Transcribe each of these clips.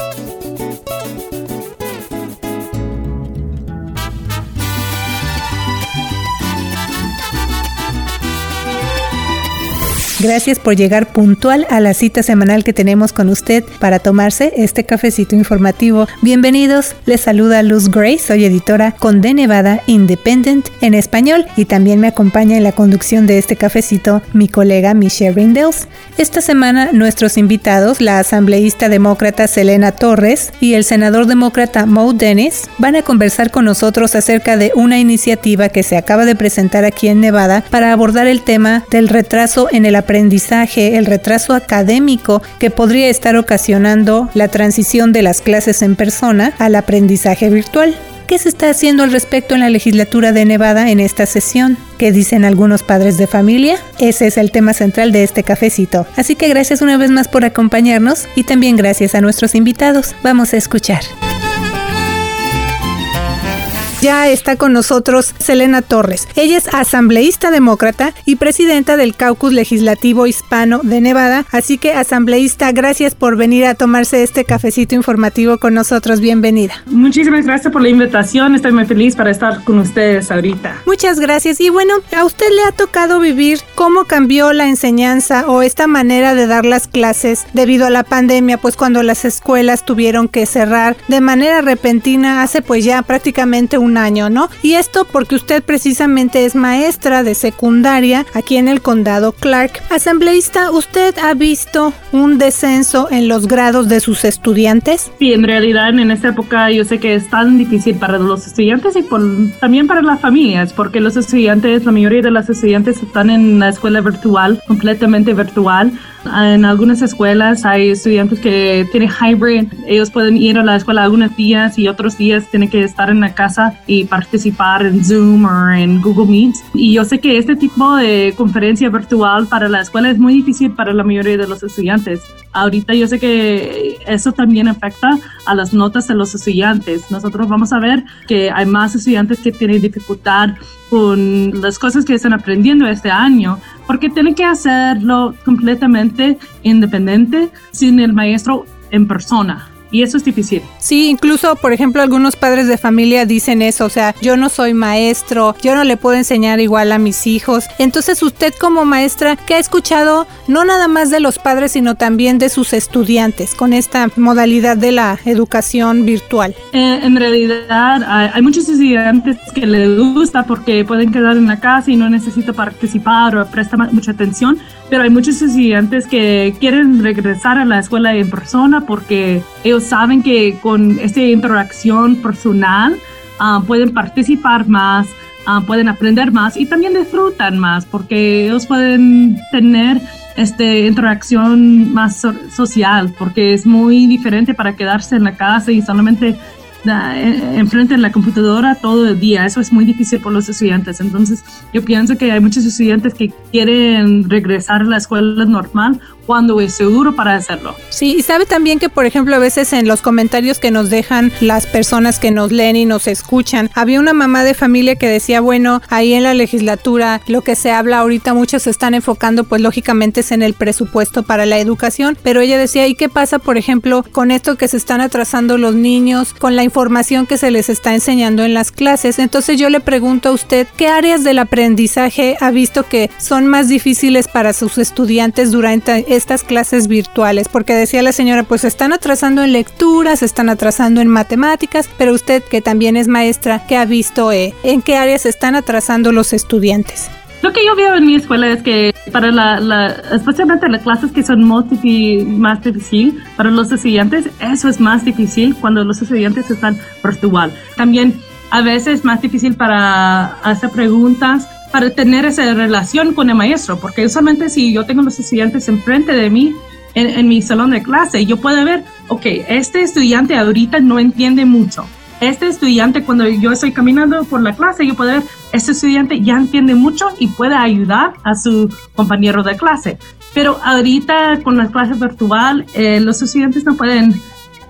Thank you. Gracias por llegar puntual a la cita semanal que tenemos con usted para tomarse este cafecito informativo. Bienvenidos, les saluda Luz Gray, soy editora con De Nevada Independent en español y también me acompaña en la conducción de este cafecito mi colega Michelle Rindels. Esta semana nuestros invitados, la asambleísta demócrata Selena Torres y el senador demócrata Mo Dennis, van a conversar con nosotros acerca de una iniciativa que se acaba de presentar aquí en Nevada para abordar el tema del retraso en el el retraso académico que podría estar ocasionando la transición de las clases en persona al aprendizaje virtual. ¿Qué se está haciendo al respecto en la legislatura de Nevada en esta sesión? ¿Qué dicen algunos padres de familia? Ese es el tema central de este cafecito. Así que gracias una vez más por acompañarnos y también gracias a nuestros invitados. Vamos a escuchar. Ya está con nosotros Selena Torres. Ella es asambleísta demócrata y presidenta del Caucus Legislativo Hispano de Nevada. Así que, asambleísta, gracias por venir a tomarse este cafecito informativo con nosotros. Bienvenida. Muchísimas gracias por la invitación. Estoy muy feliz para estar con ustedes ahorita. Muchas gracias. Y bueno, a usted le ha tocado vivir cómo cambió la enseñanza o esta manera de dar las clases debido a la pandemia, pues cuando las escuelas tuvieron que cerrar de manera repentina hace pues ya prácticamente un año, ¿no? Y esto porque usted precisamente es maestra de secundaria aquí en el condado Clark. Asambleísta, ¿usted ha visto un descenso en los grados de sus estudiantes? Sí, en realidad en esta época yo sé que es tan difícil para los estudiantes y también para las familias, porque los estudiantes, la mayoría de los estudiantes están en la escuela virtual, completamente virtual. En algunas escuelas hay estudiantes que tienen hybrid, ellos pueden ir a la escuela algunos días y otros días tienen que estar en la casa y participar en Zoom o en Google Meet. Y yo sé que este tipo de conferencia virtual para la escuela es muy difícil para la mayoría de los estudiantes. Ahorita yo sé que eso también afecta a las notas de los estudiantes. Nosotros vamos a ver que hay más estudiantes que tienen dificultad con las cosas que están aprendiendo este año, porque tienen que hacerlo completamente independiente sin el maestro en persona y eso es difícil. Sí, incluso, por ejemplo, algunos padres de familia dicen eso, o sea, yo no soy maestro, yo no le puedo enseñar igual a mis hijos. Entonces, usted como maestra, ¿qué ha escuchado no nada más de los padres, sino también de sus estudiantes con esta modalidad de la educación virtual? Eh, en realidad, hay, muchos estudiantes que les gusta porque pueden quedar en la casa y no necesitan participar o prestar mucha atención, pero hay muchos estudiantes que quieren regresar a la escuela en persona porque ellos saben que con esta interacción personal ah, pueden participar más, ah, pueden aprender más y también disfrutan más porque ellos pueden tener esta interacción más social porque es muy diferente para quedarse en la casa y solamente enfrente de la computadora todo el día. Eso es muy difícil por los estudiantes. Entonces, yo pienso que hay muchos estudiantes que quieren regresar a la escuela normal cuando es seguro para hacerlo. Sí, y sabe también que, por ejemplo, a veces en los comentarios que nos dejan las personas que nos leen y nos escuchan, había una mamá de familia que decía, bueno, ahí en la legislatura lo que se habla ahorita, muchos se están enfocando, pues lógicamente es en el presupuesto para la educación, pero ella decía, ¿y qué pasa, por ejemplo, con esto que se están atrasando los niños, con la información que se les está enseñando en las clases? Entonces yo le pregunto a usted, ¿qué áreas del aprendizaje ha visto que son más difíciles para sus estudiantes durante estas clases virtuales? Porque decía la señora, pues están atrasando en lecturas, están atrasando en matemáticas, pero usted que también es maestra, ¿qué ha visto? Eh? ¿En qué áreas están atrasando los estudiantes? Lo que yo veo en mi escuela es que para la, especialmente las clases que son más, más difícil para los estudiantes, eso es más difícil cuando los estudiantes están virtual. También a veces es más difícil para hacer preguntas para tener esa relación con el maestro, porque usualmente si yo tengo los estudiantes enfrente de mí en, mi salón de clase, yo puedo ver, ok, este estudiante ahorita no entiende mucho. Este estudiante, cuando yo estoy caminando por la clase, yo puedo ver, este estudiante ya entiende mucho y puede ayudar a su compañero de clase. Pero ahorita con las clases virtual, eh, los estudiantes no pueden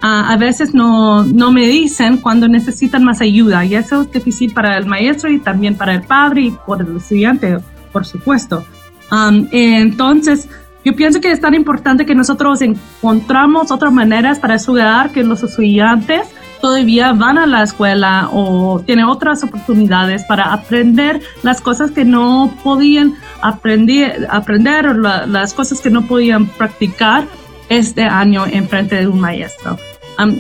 a veces no, no me dicen cuando necesitan más ayuda y eso es difícil para el maestro y también para el padre y por el estudiante, por supuesto. entonces, Yo pienso que es tan importante que nosotros encontramos otras maneras para asegurar que los estudiantes todavía van a la escuela o tienen otras oportunidades para aprender las cosas que no podían aprender, aprender o las cosas que no podían practicar este año en frente de un maestro.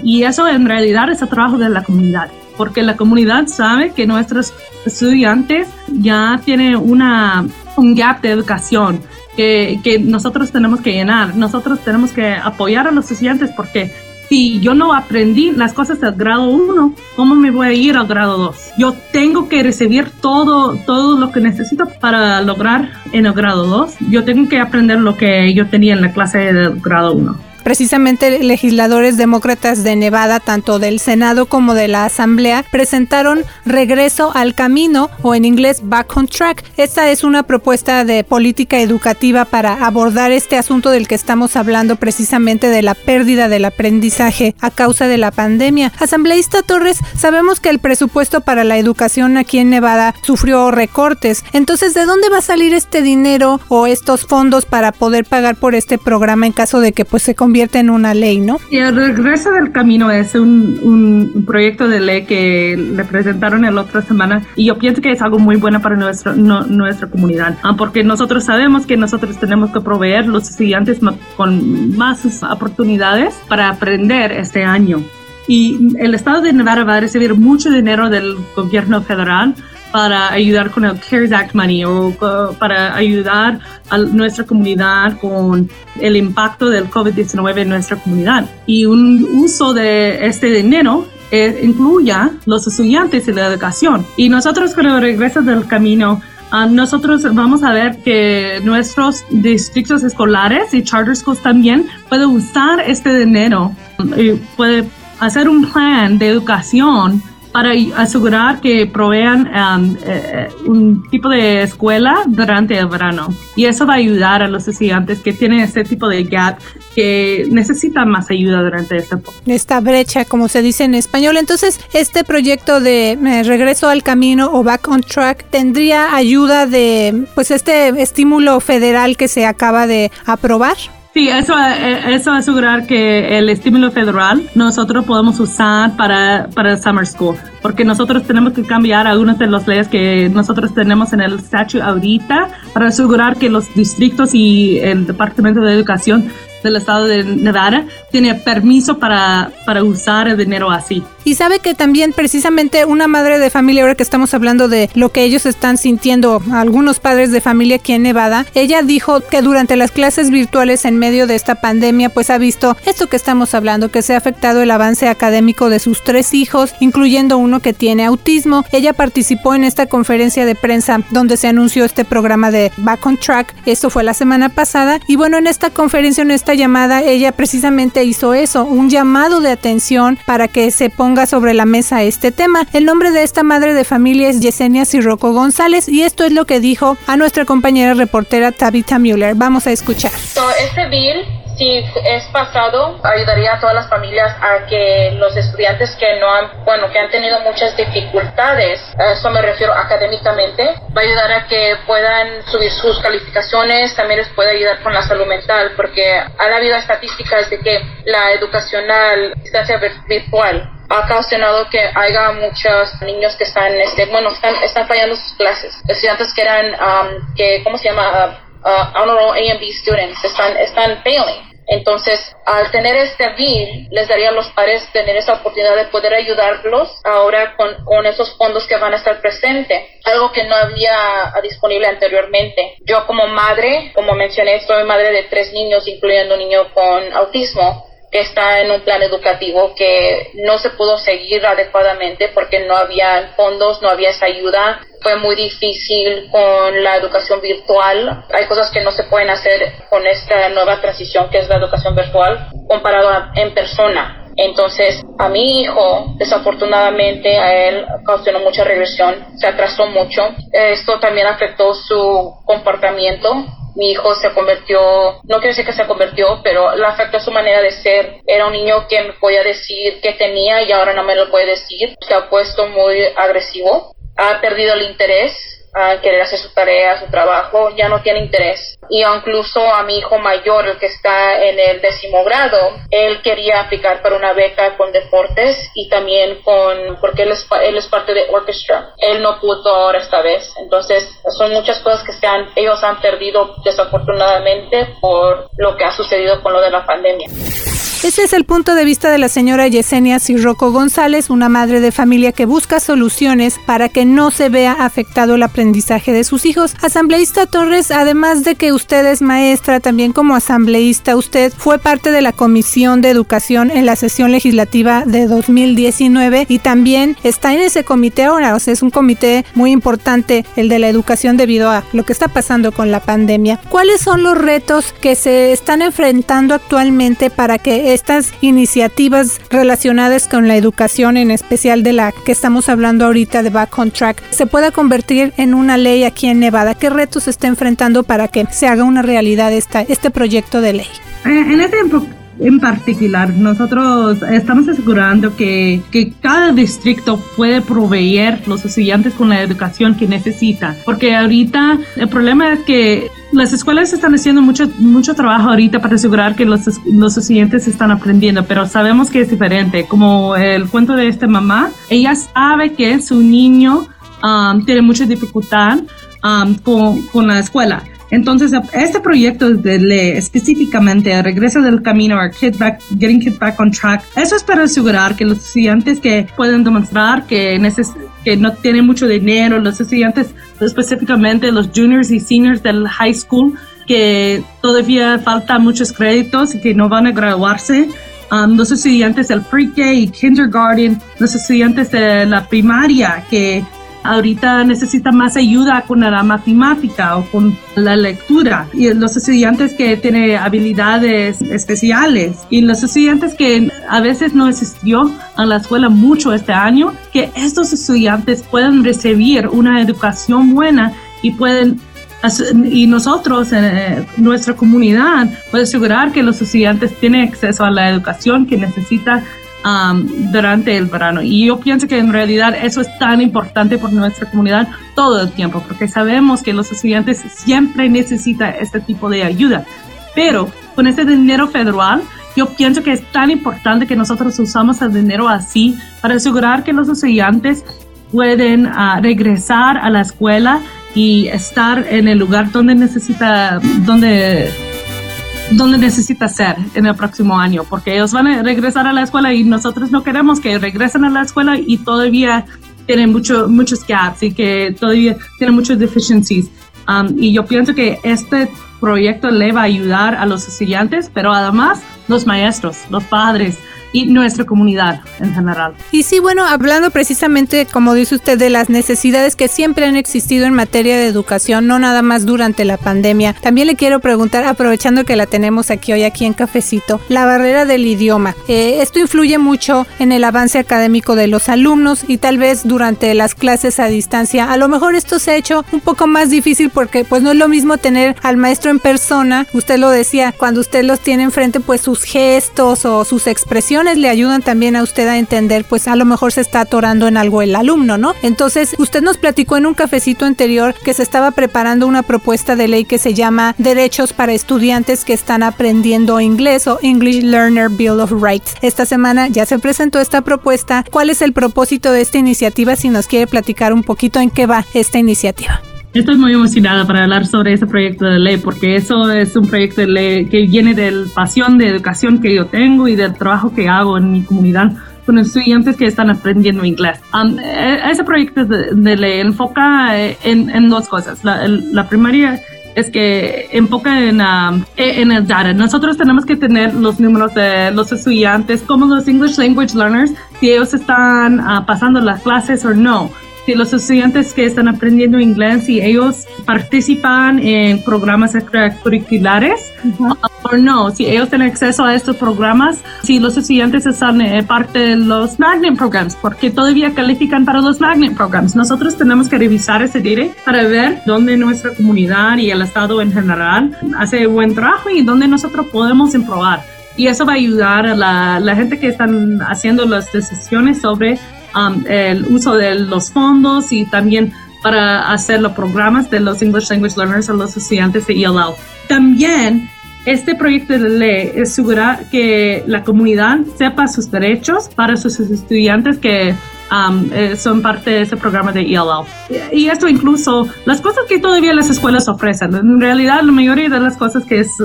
Y eso en realidad es el trabajo de la comunidad, porque la comunidad sabe que nuestros estudiantes ya tienen una, un gap de educación que, que nosotros tenemos que llenar. Nosotros tenemos que apoyar a los estudiantes porque si yo no aprendí las cosas del grado 1, ¿cómo me voy a ir al grado 2? Yo tengo que recibir todo, todo lo que necesito para lograr en el grado 2. Yo tengo que aprender lo que yo tenía en la clase del grado 1 precisamente legisladores demócratas de Nevada, tanto del Senado como de la Asamblea, presentaron Regreso al Camino o en inglés Back on Track. Esta es una propuesta de política educativa para abordar este asunto del que estamos hablando precisamente de la pérdida del aprendizaje a causa de la pandemia. Asambleísta Torres, sabemos que el presupuesto para la educación aquí en Nevada sufrió recortes. Entonces, ¿de dónde va a salir este dinero o estos fondos para poder pagar por este programa en caso de que pues se convierte en una ley, ¿no? Y el regreso del camino es un, un proyecto de ley que le presentaron el otra semana y yo pienso que es algo muy bueno para nuestro, nuestra comunidad, porque nosotros sabemos que nosotros tenemos que proveer los estudiantes con más oportunidades para aprender este año. Y el estado de Nevada va a recibir mucho dinero del gobierno federal para ayudar con el CARES Act Money o para ayudar a nuestra comunidad con el impacto del COVID-19 en nuestra comunidad. Y un uso de este dinero eh, incluya los estudiantes y la educación. Y nosotros con el regreso del camino ah, nosotros vamos a ver que nuestros distritos escolares y charter schools también pueden usar este dinero y puede hacer un plan de educación para asegurar que provean um, eh, un tipo de escuela durante el verano. Y eso va a ayudar a los estudiantes que tienen este tipo de gap que necesitan más ayuda durante esta esta brecha, como se dice en español. Entonces, este proyecto de eh, regreso al camino o back on track tendría ayuda de pues este estímulo federal que se acaba de aprobar. Sí, eso, eh, eso asegurar que el estímulo federal nosotros podemos usar para, para Summer School, porque nosotros tenemos que cambiar algunas de las leyes que nosotros tenemos en el statute ahorita para asegurar que los distritos y el Departamento de Educación del estado de Nevada tiene permiso para, para usar el dinero así. Y sabe que también precisamente una madre de familia, ahora que estamos hablando de lo que ellos están sintiendo, algunos padres de familia aquí en Nevada, ella dijo que durante las clases virtuales en medio de esta pandemia, pues ha visto esto que estamos hablando, que se ha afectado el avance académico de sus tres hijos, incluyendo uno que tiene autismo. Ella participó en esta conferencia de prensa donde se anunció este programa de Back on Track. Esto fue la semana pasada. Y bueno, en esta conferencia, en esta llamada, ella precisamente hizo eso, un llamado de atención para que se ponga sobre la mesa este tema. El nombre de esta madre de familia es Yesenia Sirroco González y esto es lo que dijo a nuestra compañera reportera Tabitha Müller. Vamos a escuchar. este bill si es pasado, ayudaría a todas las familias a que los estudiantes que no han, bueno, que han tenido muchas dificultades, a eso me refiero académicamente, va a ayudar a que puedan subir sus calificaciones, también les puede ayudar con la salud mental, porque ha habido estadísticas de que la educacional distancia virtual ha ocasionado que haya muchos niños que están, este, bueno, están, están fallando sus clases. Estudiantes que eran, um, que, ¿cómo se llama? Uh, uh, honor A and B students, están, están failing. Entonces, al tener este bill, les daría a los padres tener esa oportunidad de poder ayudarlos ahora con, con esos fondos que van a estar presentes, algo que no había disponible anteriormente. Yo como madre, como mencioné, soy madre de tres niños, incluyendo un niño con autismo está en un plan educativo que no se pudo seguir adecuadamente porque no había fondos, no había esa ayuda. Fue muy difícil con la educación virtual. Hay cosas que no se pueden hacer con esta nueva transición que es la educación virtual comparado a en persona. Entonces, a mi hijo, desafortunadamente, a él causó mucha regresión, se atrasó mucho. Esto también afectó su comportamiento mi hijo se convirtió, no quiero decir que se convirtió, pero le afectó su manera de ser. Era un niño que me podía decir que tenía y ahora no me lo puede decir. Se ha puesto muy agresivo, ha perdido el interés a querer hacer su tarea, su trabajo, ya no tiene interés. Y incluso a mi hijo mayor, el que está en el décimo grado, él quería aplicar para una beca con deportes y también con, porque él es, él es parte de orchestra. Él no pudo ahora esta vez. Entonces, son muchas cosas que se han, ellos han perdido desafortunadamente por lo que ha sucedido con lo de la pandemia. Ese es el punto de vista de la señora Yesenia Sirroco González, una madre de familia que busca soluciones para que no se vea afectado el aprendizaje de sus hijos. Asambleísta Torres, además de que usted es maestra, también como asambleísta, usted fue parte de la Comisión de Educación en la sesión legislativa de 2019 y también está en ese comité ahora, o sea, es un comité muy importante, el de la educación debido a lo que está pasando con la pandemia. ¿Cuáles son los retos que se están enfrentando actualmente para que estas iniciativas relacionadas con la educación, en especial de la que estamos hablando ahorita de Back on Track, se pueda convertir en una ley aquí en Nevada? ¿Qué retos se está enfrentando para que se haga una realidad esta, este proyecto de ley? En este en particular, nosotros estamos asegurando que, que, cada distrito puede proveer los estudiantes con la educación que necesitan. Porque ahorita el problema es que las escuelas están haciendo mucho, mucho trabajo ahorita para asegurar que los, los estudiantes están aprendiendo, pero sabemos que es diferente. Como el cuento de esta mamá, ella sabe que su niño um, tiene mucha dificultad um, con, con la escuela. Entonces, este proyecto de ley específicamente, Regreso del Camino, back, Getting Kids Back on Track, eso es para asegurar que los estudiantes que pueden demostrar que, que no tienen mucho dinero, los estudiantes específicamente los juniors y seniors del high school, que todavía faltan muchos créditos y que no van a graduarse, um, los estudiantes del pre-K y kindergarten, los estudiantes de la primaria que ahorita necesita más ayuda con la matemática o con la lectura. Y los estudiantes que tienen habilidades especiales. Y los estudiantes que a veces no asistió a la escuela mucho este año, que estos estudiantes pueden recibir una educación buena y pueden y nosotros, en nuestra comunidad, puede asegurar que los estudiantes tienen acceso a la educación que necesitan Um, durante el verano. Y yo pienso que en realidad eso es tan importante por nuestra comunidad todo el tiempo, porque sabemos que los estudiantes siempre necesitan este tipo de ayuda. Pero con este dinero federal, yo pienso que es tan importante que nosotros usamos el dinero así para asegurar que los estudiantes pueden uh, regresar a la escuela y estar en el lugar donde necesita, donde dónde necesita ser en el próximo año, porque ellos van a regresar a la escuela y nosotros no queremos que regresen a la escuela y todavía tienen mucho, muchos gaps y que todavía tienen muchas deficiencies. Um, y yo pienso que este proyecto le va a ayudar a los estudiantes, pero además los maestros, los padres, y nuestra comunidad en general. Y sí, bueno, hablando precisamente, como dice usted, de las necesidades que siempre han existido en materia de educación, no nada más durante la pandemia, también le quiero preguntar, aprovechando que la tenemos aquí hoy, aquí en Cafecito, la barrera del idioma. Eh, esto influye mucho en el avance académico de los alumnos y tal vez durante las clases a distancia, a lo mejor esto se ha hecho un poco más difícil porque pues no es lo mismo tener al maestro en persona, usted lo decía, cuando usted los tiene enfrente, pues sus gestos o sus expresiones le ayudan también a usted a entender, pues a lo mejor se está atorando en algo el alumno, ¿no? Entonces, usted nos platicó en un cafecito anterior que se estaba preparando una propuesta de ley que se llama Derechos para estudiantes que están aprendiendo inglés o English Learner Bill of Rights. Esta semana ya se presentó esta propuesta. ¿Cuál es el propósito de esta iniciativa? Si nos quiere platicar un poquito en qué va esta iniciativa. Estoy muy emocionada para hablar sobre ese proyecto de ley porque eso es un proyecto de ley que viene de la pasión de educación que yo tengo y del trabajo que hago en mi comunidad con estudiantes que están aprendiendo inglés. Um, ese proyecto de, ley enfoca eh, en, dos cosas. La, la primera es que enfoca en, um, en el data. Nosotros tenemos que tener los números de los estudiantes, como los English Language Learners, si ellos están uh, pasando las clases o no si los estudiantes que están aprendiendo inglés y ellos participan en programas extracurriculares o no, si ellos tienen acceso a estos programas, si los estudiantes están eh, parte de los magnet programs, porque todavía califican para los magnet programs. Nosotros tenemos que revisar ese data para ver dónde nuestra comunidad y el Estado en general hace buen trabajo y dónde nosotros podemos improvar y eso va a ayudar a la, la, gente que están haciendo las decisiones sobre Um, el uso de los fondos y también para hacer los programas de los English Language Learners a los estudiantes de ELL. También este proyecto de ley asegura que la comunidad sepa sus derechos para sus estudiantes que um, eh, son parte de ese programa de ELL. Y esto incluso las cosas que todavía las escuelas ofrecen. En realidad, la mayoría de las cosas que es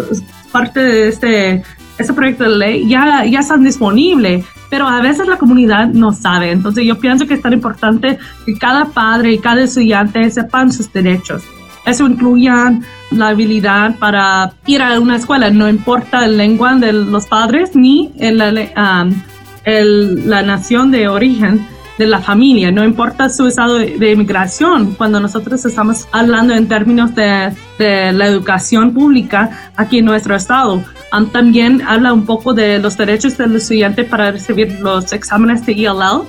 parte de este, este proyecto de ley ya, ya están disponibles, pero a veces la comunidad no sabe. Entonces yo pienso que es tan importante que cada padre y cada estudiante sepan sus derechos. Eso incluye la habilidad para ir a una escuela, no importa la lengua de los padres ni en um, el, la nación de origen de la familia, no importa su estado de, inmigración, cuando nosotros estamos hablando en términos de, de, la educación pública aquí en nuestro estado. Um, también habla un poco de los derechos del estudiante para recibir los exámenes de ELL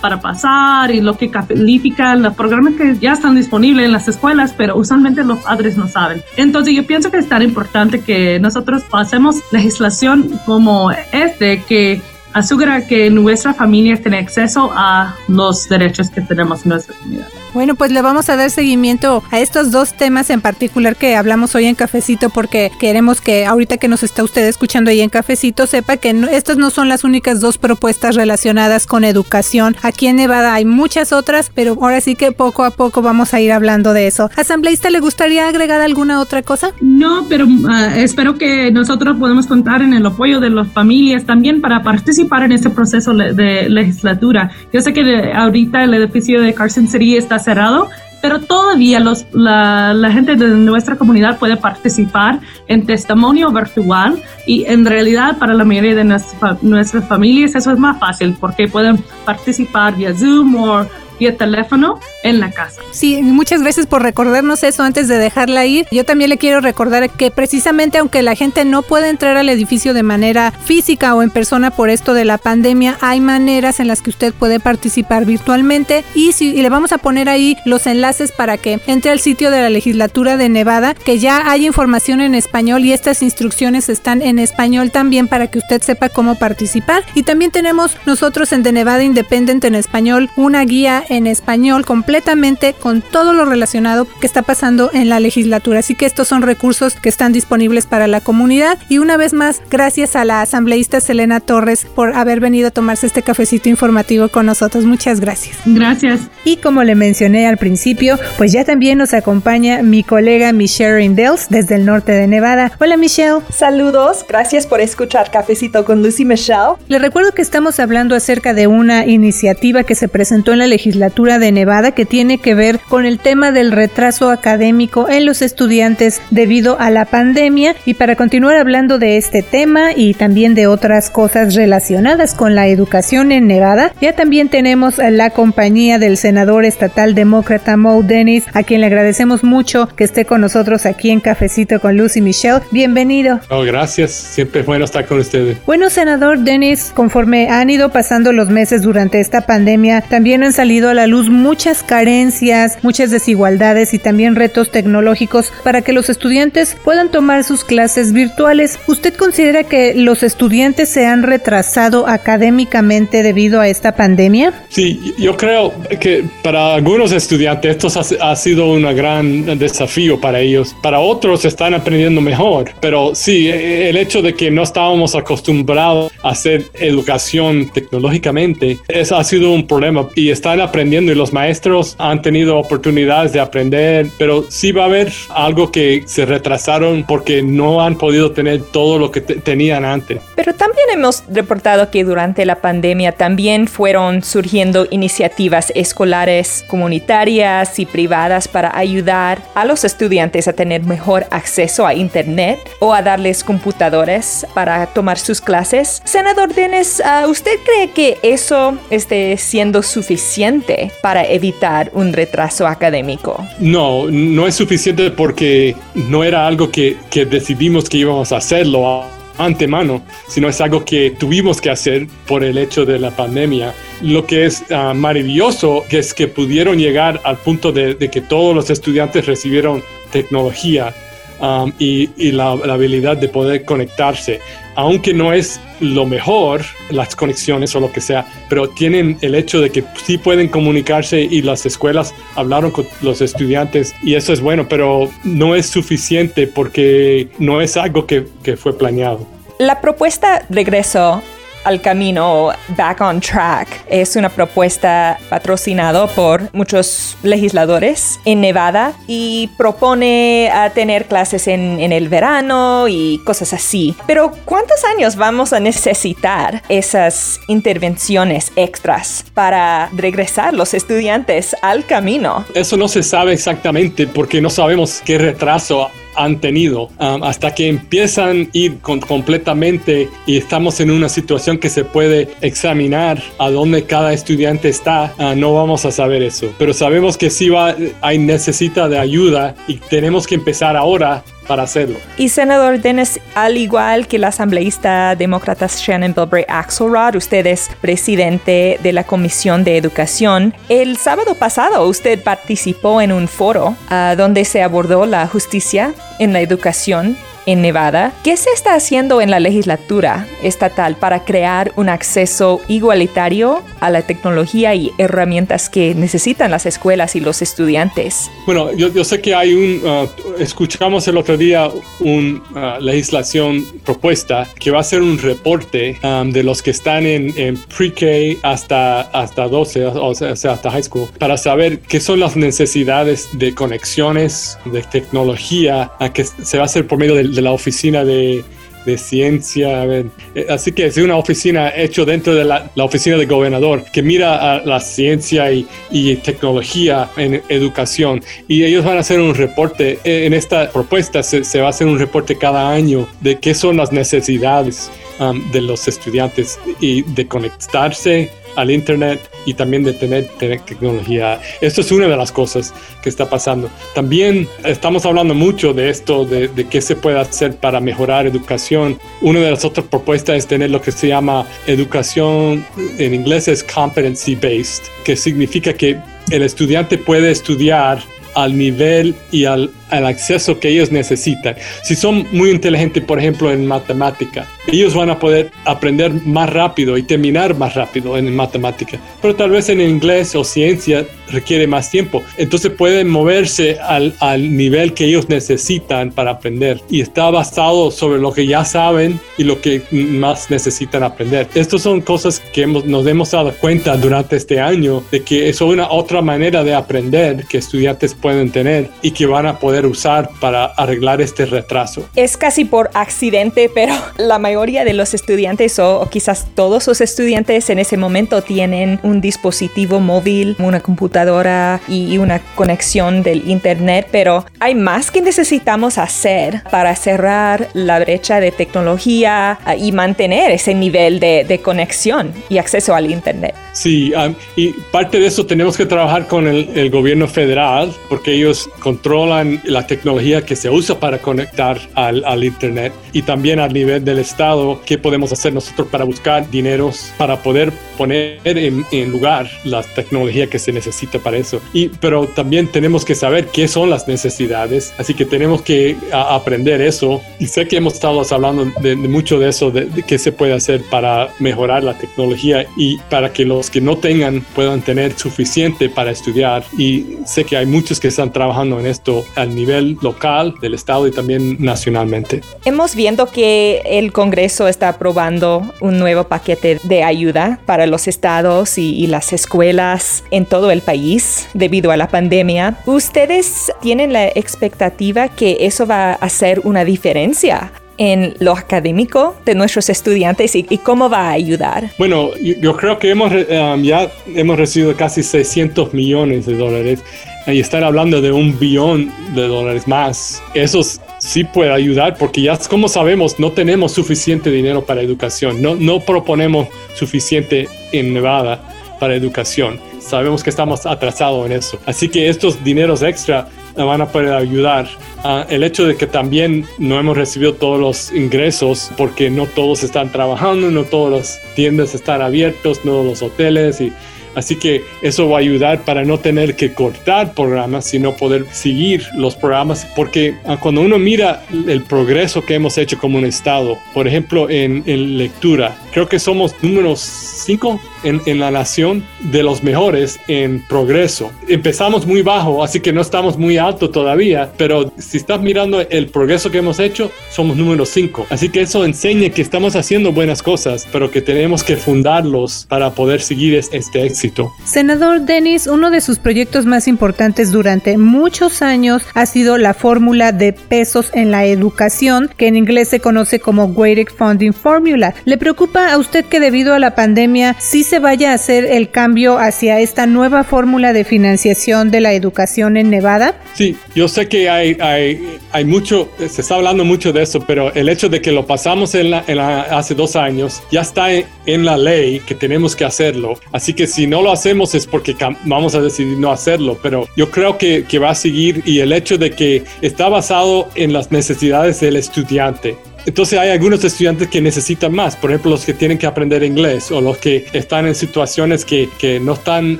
para pasar y lo que califican, los programas que ya están disponibles en las escuelas, pero usualmente los padres no saben. Entonces yo pienso que es tan importante que nosotros pasemos legislación como este que asegura que nuestra familia tiene acceso a los derechos que tenemos en nuestra comunidad. Bueno, pues le vamos a dar seguimiento a estos dos temas en particular que hablamos hoy en Cafecito porque queremos que ahorita que nos está usted escuchando ahí en Cafecito sepa que estas no son las únicas dos propuestas relacionadas con educación. Aquí en Nevada hay muchas otras, pero ahora sí que poco a poco vamos a ir hablando de eso. ¿Asambleísta le gustaría agregar alguna otra cosa? No, pero ah, espero que nosotros podamos contar en el apoyo de las familias también para participar en este proceso de legislatura. Yo sé que ahorita el edificio de Carson City está cerrado, pero todavía los, la, gente de nuestra comunidad puede participar en testimonio virtual y en realidad para la mayoría de nuestras, familias eso es más fácil porque pueden participar vía Zoom o vía teléfono en la casa. Sí, muchas veces por recordarnos eso antes de dejarla ir. Yo también le quiero recordar que precisamente aunque la gente no puede entrar al edificio de manera física o en persona por esto de la pandemia, hay maneras en las que usted puede participar virtualmente y, si, y le vamos a poner ahí los enlaces para que entre al sitio de la legislatura de Nevada, que ya hay información en español y estas instrucciones están en español también para que usted sepa cómo participar. Y también tenemos nosotros en The Nevada Independent en español una guía en español completamente con todo lo relacionado que está pasando en la legislatura. Así que estos son recursos que están disponibles para la comunidad. Y una vez más, gracias a la asambleísta Selena Torres por haber venido a tomarse este cafecito informativo con nosotros. Muchas gracias. Gracias. Y como le mencioné al principio, pues ya también nos acompaña mi colega Michelle Rindels desde el norte de Nevada. Hola Michelle. Saludos, gracias por escuchar Cafecito con Lucy Michelle. Le recuerdo que estamos hablando acerca de una iniciativa que se presentó en la legislatura legislatura de Nevada que tiene que ver con el tema del retraso académico en los estudiantes debido a la pandemia y para continuar hablando de este tema y también de otras cosas relacionadas con la educación en Nevada, ya también tenemos a la compañía del senador estatal demócrata Mo Dennis, a quien le agradecemos mucho que esté con nosotros aquí en Cafecito con Lucy Michelle. Bienvenido. Oh, gracias, siempre es bueno estar con ustedes. Bueno, senador Dennis, conforme han ido pasando los meses durante esta pandemia, también han salido a la luz muchas carencias, muchas desigualdades y también retos tecnológicos para que los estudiantes puedan tomar sus clases virtuales. ¿Usted considera que los estudiantes se han retrasado académicamente debido a esta pandemia? Sí, yo creo que para algunos estudiantes esto ha, sido un gran desafío para ellos. Para otros están aprendiendo mejor, pero sí, e, el hecho de que no estábamos acostumbrados a hacer educación tecnológicamente, eso ha sido un problema y están aprendiendo y los maestros han tenido oportunidades de aprender, pero sí va a haber algo que se retrasaron porque no han podido tener todo lo que tenían antes. Pero también hemos reportado que durante la pandemia también fueron surgiendo iniciativas escolares comunitarias y privadas para ayudar a los estudiantes a tener mejor acceso a Internet o a darles computadores para tomar sus clases. Senador Dennis, ¿usted cree que eso esté siendo suficiente? Para evitar un retraso académico? No, no es suficiente porque no era algo que, decidimos que íbamos a hacerlo antemano, sino es algo que tuvimos que hacer por el hecho de la pandemia. Lo que es uh, maravilloso es que pudieron llegar al punto de, que todos los estudiantes recibieron tecnología um, y, la, habilidad de poder conectarse. Aunque no es lo mejor, las conexiones o lo que sea, pero tienen el hecho de que sí pueden comunicarse y las escuelas hablaron con los estudiantes y eso es bueno, pero no es suficiente porque no es algo que, que fue planeado. La propuesta regresó al camino, Back on Track, es una propuesta patrocinada por muchos legisladores en Nevada y propone a tener clases en, en, el verano y cosas así. Pero ¿cuántos años vamos a necesitar esas intervenciones extras para regresar los estudiantes al camino? Eso no se sabe exactamente porque no sabemos qué retraso han tenido hasta que empiezan a ir completamente y estamos en una situación que se puede examinar a dónde cada estudiante está, uh, no vamos a saber eso. Pero sabemos que sí va, hay necesita de ayuda y tenemos que empezar ahora para hacerlo. Y senador Dennis, al igual que la asambleísta demócrata Shannon Bilbray Axelrod, usted es presidente de la Comisión de Educación. El sábado pasado usted participó en un foro ah, donde se abordó la justicia en la educación en Nevada. ¿Qué se está haciendo en la legislatura estatal para crear un acceso igualitario a la tecnología y herramientas que necesitan las escuelas y los estudiantes? Bueno, yo, sé que hay un, uh, escuchamos el otro día una uh, legislación propuesta que va a ser un reporte um, de los que están en, pre-K hasta, hasta 12, o sea, hasta high school, para saber qué son las necesidades de conexiones, de tecnología, a que se va a hacer por medio del de la oficina de, de ciencia. Eh, así que es una oficina hecho dentro de la, oficina del gobernador que mira la ciencia y, y, tecnología en educación. Y ellos van a hacer un reporte. En esta propuesta se, se va a hacer un reporte cada año de qué son las necesidades um, de los estudiantes y de conectarse al Internet y también de tener, tecnología. Esto es una de las cosas que está pasando. También estamos hablando mucho de esto, de, de qué se puede hacer para mejorar educación. Una de las otras propuestas es tener lo que se llama educación, en inglés es competency based, que significa que el estudiante puede estudiar al nivel y al, al, acceso que ellos necesitan. Si son muy inteligentes, por ejemplo, en matemática, ellos van a poder aprender más rápido y terminar más rápido en matemática. Pero tal vez en inglés o ciencia requiere más tiempo. Entonces pueden moverse al, al nivel que ellos necesitan para aprender. Y está basado sobre lo que ya saben y lo que más necesitan aprender. Estas son cosas que hemos, nos hemos dado cuenta durante este año de que es una otra manera de aprender que estudiantes pueden tener y que van a poder usar para arreglar este retraso. Es casi por accidente, pero la mayoría de los estudiantes o, quizás todos los estudiantes en ese momento tienen un dispositivo móvil, una computadora y una conexión del internet, pero hay más que necesitamos hacer para cerrar la brecha de tecnología ah, y mantener ese nivel de, de conexión y acceso al internet. Sí, um, y parte de eso tenemos que trabajar con el, el gobierno federal porque ellos controlan la tecnología que se usa para conectar al, al internet y también a nivel del estado qué podemos hacer nosotros para buscar dineros para poder poner en, en, lugar la tecnología que se necesita para eso. Y, pero también tenemos que saber qué son las necesidades, así que tenemos que aprender eso. Y sé que hemos estado hablando de, mucho de eso, de, qué se puede hacer para mejorar la tecnología y para que los que no tengan puedan tener suficiente para estudiar. Y sé que hay muchos que están trabajando en esto al nivel local, del Estado y también nacionalmente. Hemos viendo que el Congreso está aprobando un nuevo paquete de ayuda para los estados y, las escuelas en todo el país debido a la pandemia. ¿Ustedes tienen la expectativa que eso va a hacer una diferencia en lo académico de nuestros estudiantes y, cómo va a ayudar? Bueno, yo, creo que hemos, um, ya hemos recibido casi 600 millones de dólares y están hablando de un billón de dólares más. Esos sí puede ayudar porque ya como sabemos no tenemos suficiente dinero para educación, no, no proponemos suficiente en Nevada para educación. Sabemos que estamos atrasados en eso. Así que estos dineros extra van a poder ayudar. Uh, el hecho de que también no hemos recibido todos los ingresos porque no todos están trabajando, no todas las tiendas están abiertos, no los hoteles y Así que eso va a ayudar para no tener que cortar programas, sino poder seguir los programas, porque ah, cuando uno mira el progreso que hemos hecho como un Estado, por ejemplo, en, en lectura, creo que somos números 5 en, en, la nación de los mejores en progreso. Empezamos muy bajo, así que no estamos muy alto todavía, pero si estás mirando el progreso que hemos hecho, somos número 5. Así que eso enseña que estamos haciendo buenas cosas, pero que tenemos que fundarlos para poder seguir este éxito. Senador Dennis, uno de sus proyectos más importantes durante muchos años ha sido la fórmula de pesos en la educación, que en inglés se conoce como Weighted Funding Formula. ¿Le preocupa a usted que debido a la pandemia sí se vaya a hacer el cambio hacia esta nueva fórmula de financiación de la educación en Nevada? Sí, yo sé que hay, hay, hay mucho, se está hablando mucho de eso, pero el hecho de que lo pasamos en la, en la, hace dos años ya está en, en la ley que tenemos que hacerlo. Así que si no lo hacemos es porque vamos a decidir no hacerlo, pero yo creo que, que va a seguir y el hecho de que está basado en las necesidades del estudiante. Entonces hay algunos estudiantes que necesitan más, por ejemplo los que tienen que aprender inglés o los que están en situaciones que, que no están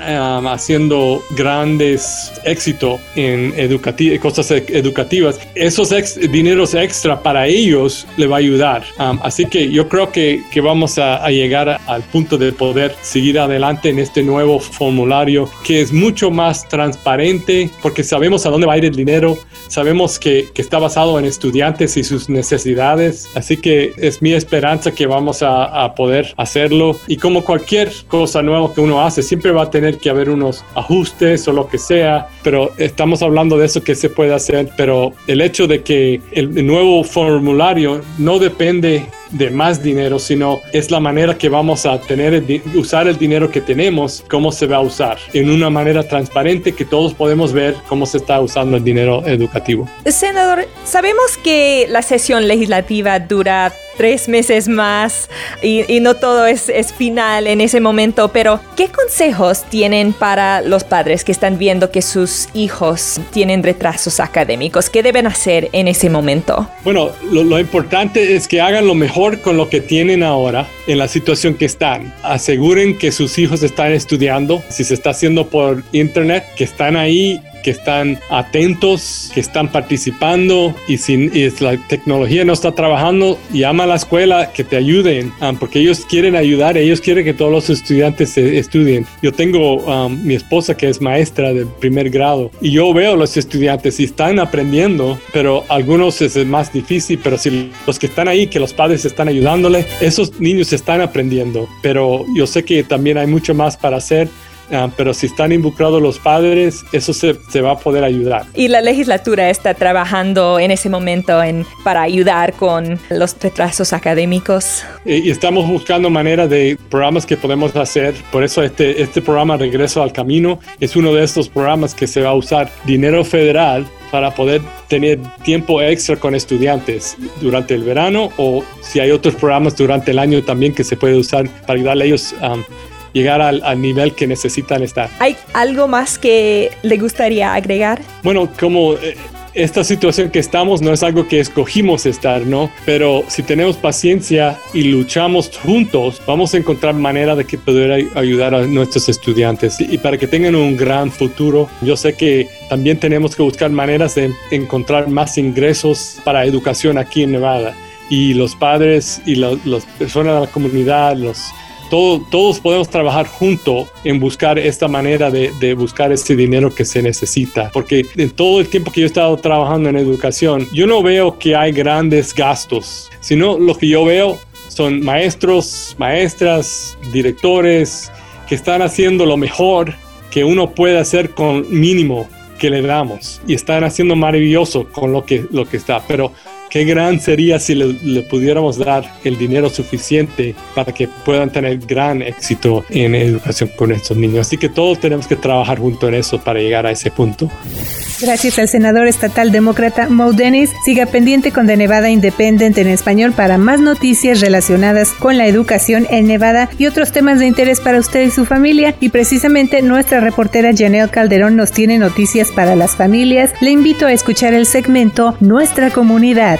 um, haciendo grandes éxito en cosas educativas. Esos dineros extra para ellos le va a ayudar. Um, así que yo creo que, que vamos a, a, llegar al punto de poder seguir adelante en este nuevo formulario que es mucho más transparente porque sabemos a dónde va a ir el dinero, sabemos que, que está basado en estudiantes y sus necesidades Así que es mi esperanza que vamos a, poder hacerlo. Y como cualquier cosa nueva que uno hace, siempre va a tener que haber unos ajustes o lo que sea, pero estamos hablando de eso que se puede hacer. Pero el hecho de que el nuevo formulario no depende de más dinero, sino es la manera que vamos a tener, usar el dinero que tenemos, cómo se va a usar, en una manera transparente que todos podemos ver cómo se está usando el dinero educativo. Senador, sabemos que la sesión legislativa dura tres meses más y, no todo es, final en ese momento, pero ¿qué consejos tienen para los padres que están viendo que sus hijos tienen retrasos académicos? ¿Qué deben hacer en ese momento? Bueno, lo importante es que hagan lo mejor con lo que tienen ahora en la situación que están. Aseguren que sus hijos están estudiando, si se está haciendo por internet, que están ahí que están atentos, que están participando y si la tecnología no está trabajando, llama a la escuela que te ayuden, um, porque ellos quieren ayudar, ellos quieren que todos los estudiantes estudien. Yo tengo um, mi esposa que es maestra de primer grado y yo veo los estudiantes y están aprendiendo, pero algunos es más difícil, pero si los que están ahí, que los padres están ayudándole, esos niños están aprendiendo, pero yo sé que también hay mucho más para hacer Ah, pero si están involucrados los padres, eso se, se, va a poder ayudar. Y la legislatura está trabajando en ese momento en, para ayudar con los retrasos académicos. Y, estamos buscando maneras de programas que podemos hacer. Por eso este, este programa Regreso al Camino es uno de estos programas que se va a usar dinero federal para poder tener tiempo extra con estudiantes durante el verano o si hay otros programas durante el año también que se puede usar para ayudarle a ellos a llegar al, nivel que necesitan estar. ¿Hay algo más que le gustaría agregar? Bueno, como eh, esta situación que estamos no es algo que escogimos estar, ¿no? Pero si tenemos paciencia y luchamos juntos, vamos a encontrar manera de que poder ayudar a nuestros estudiantes y para que tengan un gran futuro. Yo sé que también tenemos que buscar maneras de encontrar más ingresos para educación aquí en Nevada. Y los padres y las personas de la comunidad, los todos podemos trabajar junto en buscar esta manera de, de, buscar este dinero que se necesita. Porque en todo el tiempo que yo he estado trabajando en educación, yo no veo que hay grandes gastos, sino lo que yo veo son maestros, maestras, directores que están haciendo lo mejor que uno puede hacer con mínimo que le damos y están haciendo maravilloso con lo que, lo que está. Pero qué gran sería si le, pudiéramos dar el dinero suficiente para que puedan tener gran éxito en educación con estos niños. Así que todos tenemos que trabajar junto en eso para llegar a ese punto. Gracias al senador estatal demócrata Mo Dennis. Siga pendiente con The Nevada Independent en español para más noticias relacionadas con la educación en Nevada y otros temas de interés para usted y su familia. Y precisamente nuestra reportera Janelle Calderón nos tiene noticias para las familias. Le invito a escuchar el segmento Nuestra Comunidad.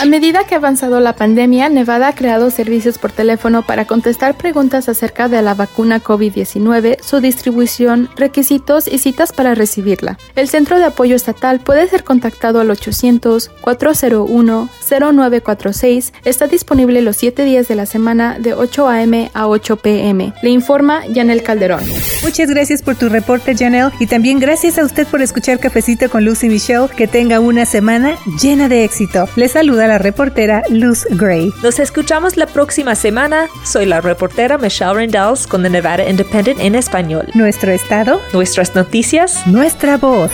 A medida que ha avanzado la pandemia, Nevada ha creado servicios por teléfono para contestar preguntas acerca de la vacuna COVID-19, su distribución, requisitos y citas para recibirla. El Centro de Apoyo Estatal puede ser contactado al 800-401-0946. Está disponible los 7 días de la semana de 8 a.m. a 8 p.m. Le informa Janel Calderón. Muchas gracias por tu reporte, Janel, y también gracias a usted por escuchar Cafecito con Lucy Michelle. Que tenga una semana llena de éxito. Le saluda la reportera Luz Gray. Nos escuchamos la próxima semana. Soy la reportera Michelle Rendells con The Nevada Independent en español. Nuestro estado. Nuestras noticias. Nuestra voz.